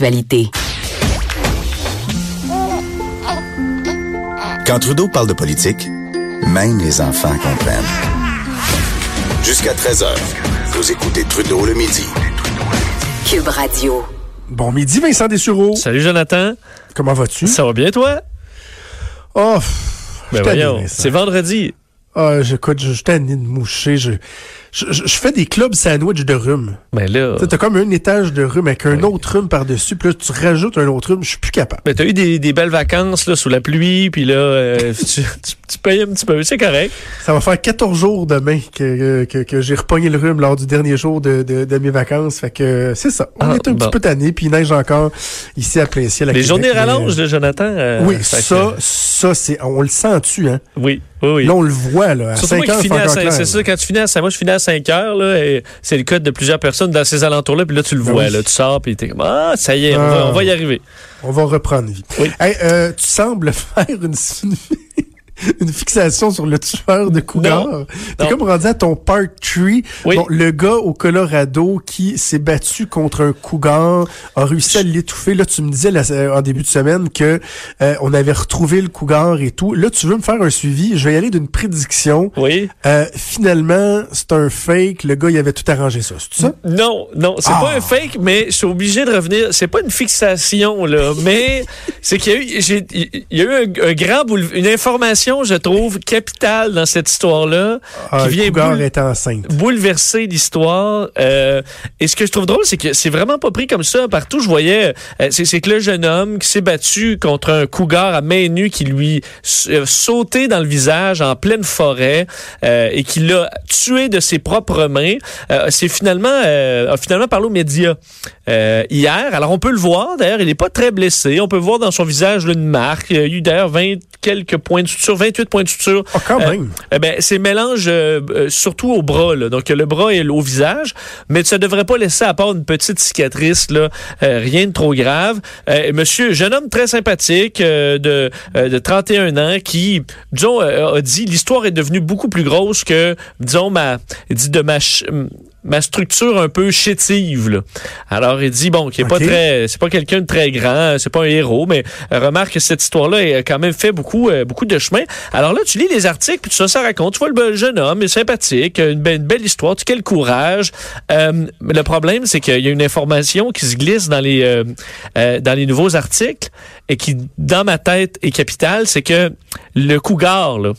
l'actualité. Quand Trudeau parle de politique, même les enfants comprennent. Jusqu'à 13h, vous écoutez Trudeau le midi. Cube Radio. Bon midi, Vincent Dessureau. Salut Jonathan. Comment vas-tu? Ça va bien toi? Oh, Ben je voyons, c'est vendredi. Ah, j'écoute, je, je t'ai de moucher. Je, je, fais des clubs sandwich de rhume. Ben là, T'as comme un étage de rhume avec un autre rhume par-dessus, puis là, tu rajoutes un autre rhume, je suis plus capable. ben t'as eu des, des belles vacances là sous la pluie, puis là euh, tu, tu, tu payes un petit peu, c'est correct. Ça va faire 14 jours demain que, que, que j'ai repogné le rhume lors du dernier jour de, de, de mes vacances. Fait que c'est ça. On Ah, est un bon. petit peu tanné, puis il neige encore ici à plein ciel. à Les Québec, journées mais, rallongent, là, Jonathan. euh, Oui, que- ça, ça, c'est. On le sent-tu, hein? oui, oui, oui. Là, on le voit, là. À Surtout 5 moi heures, c'est finis à encore 5 clair. c'est ça, quand tu finis à 5, moi je finis à 5 heures, là, et c'est le cas de plusieurs personnes dans ces alentours-là, puis là tu le Ben vois, oui. là, tu sors, puis t'es comme, ah, ça y est, on, Ah. va, on va y arriver. On va reprendre vie. Oui. Hey, euh, tu sembles faire une, une fixation sur le tueur de Cougar. T'es comme rendu à ton part 3. Oui. Bon, le gars au Colorado qui s'est battu contre un Cougar a réussi à l'étouffer. Là, tu me disais là, euh, en début de semaine que euh, on avait retrouvé le Cougar et tout. Là, tu veux me faire un suivi. Je vais y aller d'une prédiction. Oui. Euh, finalement, c'est un fake. Le gars, il avait tout arrangé ça. C'est ça? Non, non, c'est Ah. pas un fake, mais je suis obligé de revenir. C'est pas une fixation, là, mais c'est qu'il y a eu, j'ai- il y a eu un, un grand boule- une information, je trouve, capitale dans cette histoire-là, Ah, qui vient boule- est enceinte. bouleverser l'histoire. Euh, et ce que je trouve drôle, c'est que c'est vraiment pas pris comme ça. Partout, je voyais, euh, c'est que le jeune homme qui s'est battu contre un cougar à main nue qui lui euh, sauté dans le visage en pleine forêt euh, et qui l'a tué de ses propres mains, c'est finalement a finalement parlé aux médias hier. Alors on peut le voir. D'ailleurs, il n'est pas très blessé. On peut voir dans son visage là, une marque. Il y a eu d'ailleurs 20 quelques points de suture, 28 points de suture. Ah, quand Euh, même. eh ben, c'est mélange euh, euh, surtout au bras, là. donc le bras et au visage, mais ça devrait pas laisser à part une petite cicatrice, là, euh, rien de trop grave. Euh, monsieur, jeune homme très sympathique euh, de, euh, de 31 ans qui, disons, euh, a dit l'histoire est devenue beaucoup plus grosse que, disons, ma, il dit de ma ch- ma structure un peu chétive. Là. Alors il dit bon, qui est pas très, c'est pas quelqu'un de très grand, c'est pas un héros, mais euh, remarque que cette histoire-là a quand même fait beaucoup, euh, beaucoup de chemin. Alors là, tu lis les articles, puis ça, ça raconte. Tu vois le jeune homme, il est sympathique, une, be- une belle histoire, tu quel courage. Euh, mais le problème, c'est qu'il y a une information qui se glisse dans les, euh, dans les nouveaux articles et qui, dans ma tête, est capitale, c'est que le cougar, là,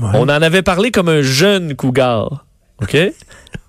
Ouais. on en avait parlé comme un jeune cougar. OK?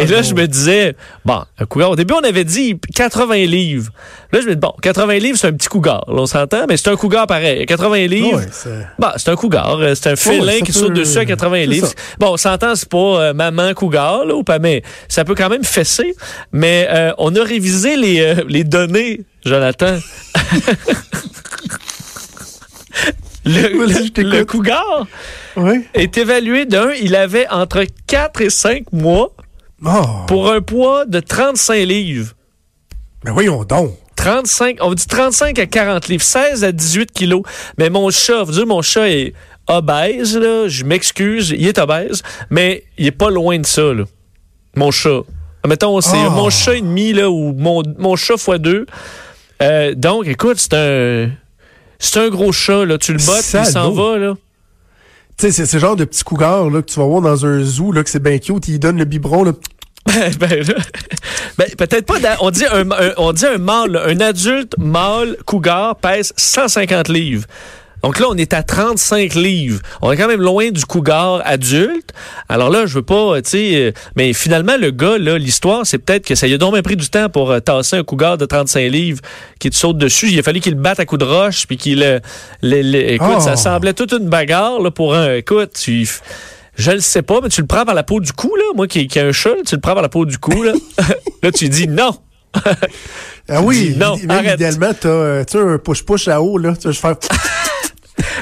Et là, je me disais, bon, un cougar, au début, on avait dit 80 livres. Là, je me dis, bon, 80 livres, c'est un petit cougar. Là, on s'entend, mais c'est un cougar pareil. 80 livres, Ouais, c'est- Bon, c'est un cougar. euh, C'est un félin qui peut- saute dessus à 80 c'est livres. ça. Bon, on s'entend, c'est pas euh, maman cougar, là, ou pas, mais ça peut quand même fesser. Mais euh, on a révisé les, euh, les données, Jonathan. le, le, le cougar est évalué d'un, il avait entre 4 et 5 mois Oh. pour un poids de 35 livres. Ben voyons donc. 35, on dit 35 à 40 livres, 16 à 18 kilos. Mais mon chat, vous dire, mon chat est obèse, là. Je m'excuse, il est obèse, mais il est pas loin de ça, là. Mon chat. Mettons, c'est Oh. mon chat et demi, là, ou mon, mon chat fois deux. Euh, donc, écoute, c'est un, c'est un gros chat, là. Tu le bottes, il s'en va, là. Tu sais, c'est ce genre de petit cougar là, que tu vas voir dans un zoo, là, que c'est bien cute, il donne le biberon, là. Ben, ben, ben, peut-être pas. dans- on dit un, un- on dit un mâle, un adulte mâle cougar pèse 150 livres. Donc là, on est à 35 livres. On est quand même loin du cougar adulte. Alors là, je veux pas, tu sais, euh, mais finalement, le gars, là, l'histoire, c'est peut-être que ça lui a donc même pris du temps pour euh, tasser un cougar de 35 livres qui te saute dessus. Il a fallu qu'il le batte à coups de roche, puis qu'il, euh, le- le- écoute, Oh. ça semblait toute une bagarre là, pour un, écoute, tu, je le sais pas, mais tu le prends par la peau du cou, là. Moi qui, qui ai un chat, tu le prends par la peau du cou, là. là, tu dis non. Ah oui, dis non, même arrête. idéalement, t'as euh, tu sais, un push-push à eau, là. Tu vas faire.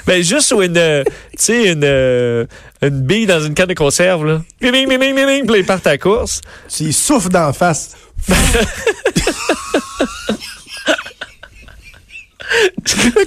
Ben, juste sur une, euh, tu sais, une, euh, une bille dans une canne de conserve, là. Bing, bing, bing, bing, bing, puis là, il part à la course. tu y souffles d'en face.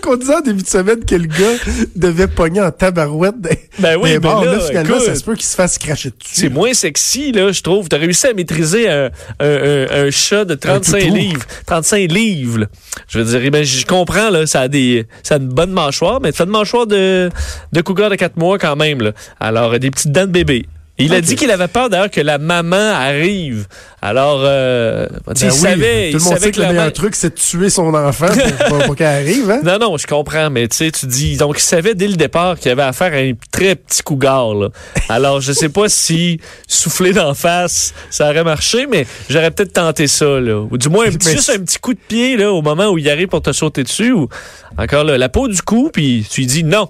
qu'on disait en début de semaine que le gars devait pogner en tabarouette des, Ben oui, des ben là, Là, finalement, écoute. ça se peut qu'il se fasse cracher dessus. C'est moins sexy, là, je trouve. T'as réussi à maîtriser un, un, un, un chat de 35 toutou. livres. 35 livres, là. Je veux dire, eh ben, je comprends, là, ça a des, ça a une bonne mâchoire, mais ça a une mâchoire de, de cougar de 4 mois quand même, là. Alors, des petites dents de bébé. Il a dit qu'il avait peur d'ailleurs que la maman arrive. Alors, euh, Ben il oui, savait, tout le monde savait sait que le meilleur truc, c'est de tuer son enfant pour, pour- qu'elle arrive. Hein? non, non, je comprends, mais tu sais, tu dis. Donc, il savait dès le départ qu'il avait affaire à un très petit cougar, là. Alors, je sais pas si souffler d'en face, ça aurait marché, mais j'aurais peut-être tenté ça, là. Ou du moins, un petit- juste un petit coup de pied, là, au moment où il arrive pour te sauter dessus, ou encore là, la peau du cou, puis tu lui dis non.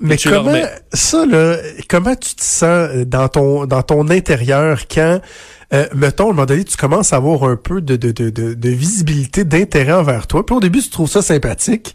Mais comment ça là, comment tu te sens dans ton dans ton intérieur quand euh, mettons, à un moment donné, tu commences à avoir un peu de, de, de, de, de visibilité, d'intérêt envers toi? Puis au début, tu trouves ça sympathique.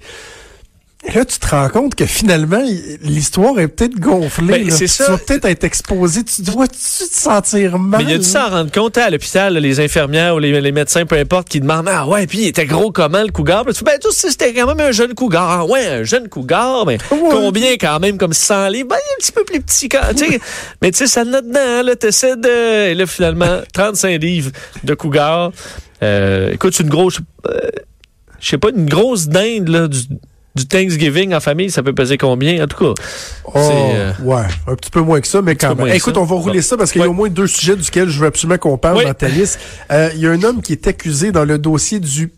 Et là, tu te rends compte que finalement, l'histoire est peut-être gonflée. Ben, c'est ça. Tu vas peut-être être exposé. Tu dois-tu te sentir mal? Mais il a dû s'en rendre compte hein, à l'hôpital, les infirmières ou les, les médecins, peu importe, qui demandent Ah ouais, puis il était gros comment le cougar? Puis tu fais, ben, tu sais, c'était quand même un jeune cougar. Ah ouais, un jeune cougar, mais Ouais. combien quand même comme 100 livres? Ben, il est un petit peu plus petit quand. tu sais. mais tu sais, ça en a dedans, là, t'essaies de. Et là, finalement, 35 livres de cougar. Euh, écoute, une grosse. euh, je sais pas, une grosse dinde, là, du, du Thanksgiving en famille, ça peut peser combien? En tout cas. Oh, euh, ouais, un petit peu moins que ça, mais quand même. Écoute, ça. on va rouler ça parce qu'il y a au moins deux sujets duquel je veux absolument qu'on parle Oui. dans ta liste. Euh, Il y a un homme qui est accusé dans le dossier du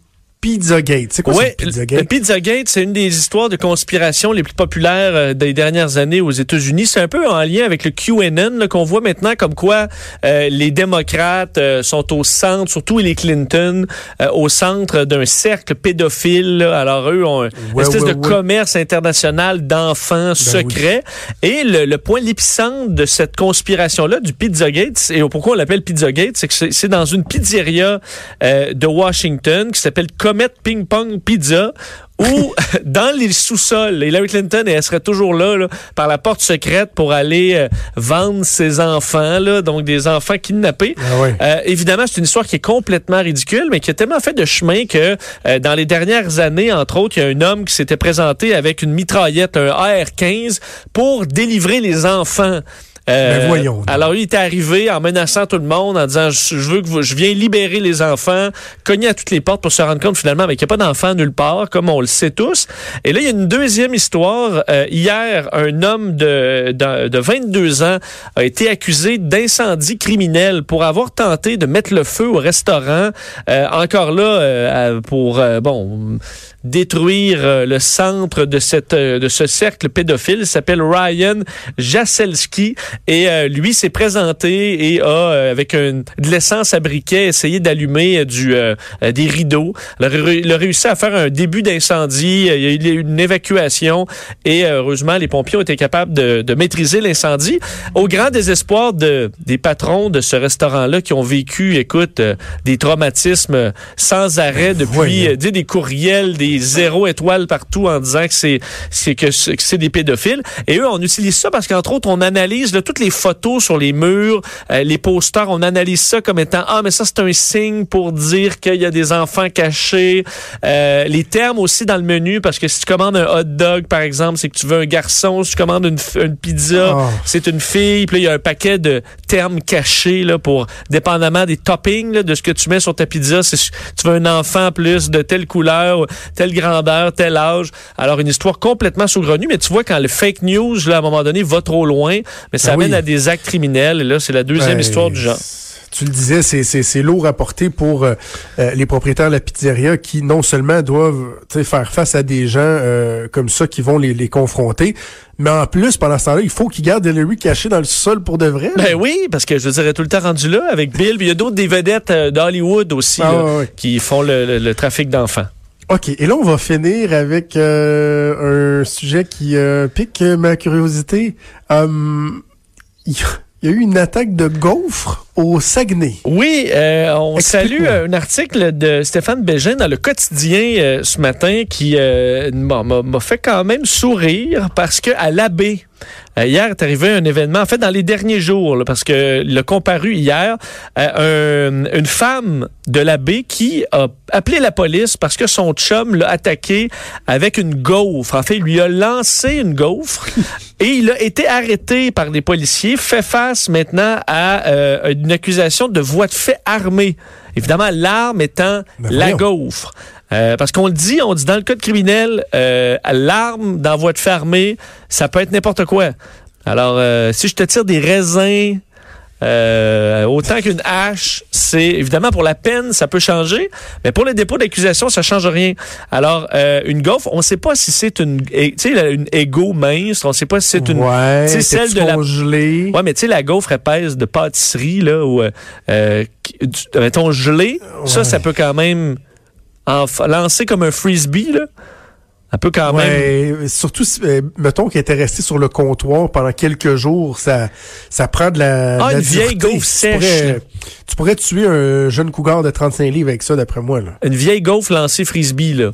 Pizzagate. C'est quoi Ouais, ce le Pizzagate? Pizzagate, c'est une des histoires de conspiration les plus populaires euh, des dernières années aux États-Unis. C'est un peu en lien avec le QAnon qu'on voit maintenant, comme quoi euh, les démocrates euh, sont au centre, surtout les Clinton, euh, au centre d'un cercle pédophile. là. Alors eux ont un- une espèce ouais, de commerce international d'enfants secrets. Et le, le point, l'épicentre de cette conspiration-là, du Pizzagate, et pourquoi on l'appelle Pizzagate, c'est que c'est dans une pizzeria de Washington qui s'appelle Comet Ping Pong Pizza, où dans les sous-sols, Hillary Clinton, elle serait toujours là, là, par la porte secrète pour aller euh, vendre ses enfants, là, donc des enfants kidnappés. Ah. Euh, évidemment, c'est une histoire qui est complètement ridicule, mais qui a tellement fait de chemin que euh, dans les dernières années, entre autres, il y a un homme qui s'était présenté avec une mitraillette, un AR-15, pour délivrer les enfants. Euh, Ben voyons donc. Alors, lui, il était arrivé en menaçant tout le monde, en disant Je, veux que vous- je viens libérer les enfants, cogner à toutes les portes pour se rendre compte finalement qu'il n'y a pas d'enfants nulle part, comme on le sait tous. Et là, il y a une deuxième histoire. Euh, hier, un homme de, de, de 22 ans a été accusé d'incendie criminel pour avoir tenté de mettre le feu au restaurant. Euh, encore là, euh, pour euh, bon détruire le centre de cette de ce cercle pédophile. Il s'appelle Ryan Jaselski et euh, lui s'est présenté et a euh, avec un, de l'essence à briquet essayé d'allumer euh, du euh, des rideaux. Alors, il a réussi à faire un début d'incendie. Il y a eu une évacuation et heureusement les pompiers ont été capables de, de maîtriser l'incendie au grand désespoir de des patrons de ce restaurant-là qui ont vécu, écoute, des traumatismes sans arrêt depuis euh, sais, des courriels, des zéro étoiles partout en disant que c'est que c'est que c'est des pédophiles. Et eux, on utilise ça parce qu'entre autres, on analyse là, toutes les photos sur les murs, euh, les posters, on analyse ça comme étant ah mais ça c'est un signe pour dire qu'il y a des enfants cachés. Euh, les termes aussi dans le menu parce que si tu commandes un hot dog par exemple, c'est que tu veux un garçon. Si tu commandes une, pizza, Oh. c'est une fille. Puis là, il y a un paquet de termes cachés là pour dépendamment des toppings là, de ce que tu mets sur ta pizza. Si tu veux un enfant plus de telle couleur, telle grandeur, tel âge. Alors une histoire complètement saugrenue, mais tu vois quand le fake news là à un moment donné va trop loin, mais ça Oui. amène à des actes criminels. Et là, c'est la deuxième Ben, histoire du genre. Tu le disais, c'est, lourd à porter pour euh, euh, les propriétaires de la pizzeria qui non seulement doivent faire face à des gens euh, comme ça qui vont les, les confronter, mais en plus, pendant ce temps-là, il faut qu'ils gardent Hillary cachée dans le sol pour de vrai. là. Ben oui, parce que je dirais tout le temps rendu là avec Bill. Il y a d'autres des vedettes euh, d'Hollywood aussi Ah, là, qui font le, le- le trafic d'enfants. OK, et là, on va finir avec euh, un sujet qui euh, pique ma curiosité. Hum, Il y, a- eu une attaque de gaufres? Au Saguenay. Oui, euh, on salue Explique-moi. un article de Stéphane Bégin dans le quotidien euh, ce matin qui euh, m'a fait quand même sourire parce que à l'abbé, euh, hier est arrivé un événement, en fait dans les derniers jours, là, parce que le comparu hier, euh, un- une femme de l'abbé qui a appelé la police parce que son chum l'a attaqué avec une gaufre. En fait, il lui a lancé une gaufre et il a été arrêté par des policiers, fait face maintenant à euh, une accusation de voie de fait armée. Évidemment, l'arme étant Ben la gaufre. Euh, parce qu'on le dit, on dit dans le code criminel, euh, l'arme dans voie de fait armée, ça peut être n'importe quoi. Alors, euh, si je te tire des raisins, euh, autant qu'une hache, c'est évidemment pour la peine, ça peut changer, mais pour le dépôt d'accusation, ça change rien. Alors, euh, une gaufre, on ne sait pas si c'est une, tu sais, une égo mince, on ne sait pas si c'est une, ouais, tu sais, celle de la-? Ouais, mais tu sais, la gaufre épaisse de pâtisserie, là, ou, euh, euh, mettons, gelée, ça, Ouais. ça peut quand même en lancer comme un frisbee, là. Ça peut quand même. Ouais, surtout, si, euh, mettons qu'elle était restée sur le comptoir pendant quelques jours, ça, ça prend de la. Ah, de la une vieille gaufre Tu sèche, pourrais-. Tu pourrais tuer un jeune cougar de 35 livres avec ça, d'après moi. Là. Une vieille gaufre lancée frisbee, là.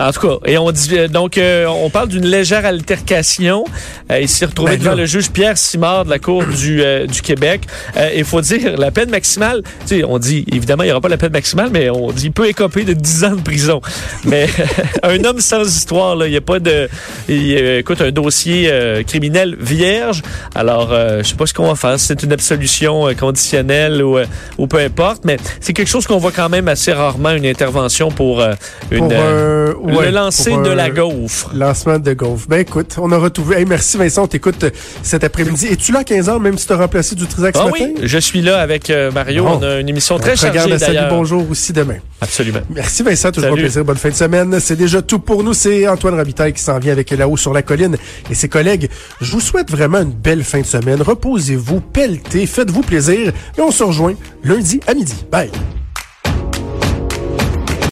En tout cas, et on dit euh, donc euh, on parle d'une légère altercation. Euh, il s'est retrouvé Ben devant le juge Pierre Simard de la Cour du, euh, du Québec. Euh, Il faut dire la peine maximale. Tu sais, on dit évidemment il n'y aura pas la peine maximale, mais on dit il peut écoper de 10 ans de prison. Mais un homme sans histoire, là, il n'y a pas de, il, euh, écoute un dossier euh, criminel vierge. Alors euh, je sais pas ce qu'on va faire. C'est une absolution euh, conditionnelle ou, euh, ou peu importe, mais c'est quelque chose qu'on voit quand même assez rarement une intervention pour euh, une Pour euh, ouais, le lancer de la gaufre. Lancement de gaufre. Ben écoute, on a retrouvé. Hey, merci Vincent, on t'écoute euh, cet après-midi. Es-tu là à 15h, même si tu as remplacé du Trisac ce Ah matin? oui, je suis là avec euh, Mario. Bon. On a une émission très On regarde chargée à Salut. Bonjour aussi demain. Absolument. Merci Vincent, toujours un plaisir. Bonne fin de semaine. C'est déjà tout pour nous. C'est Antoine Robitaille qui s'en vient avec là-haut sur la colline et ses collègues. Je vous souhaite vraiment une belle fin de semaine. Reposez-vous, pelletez, faites-vous plaisir et on se rejoint lundi à midi. Bye.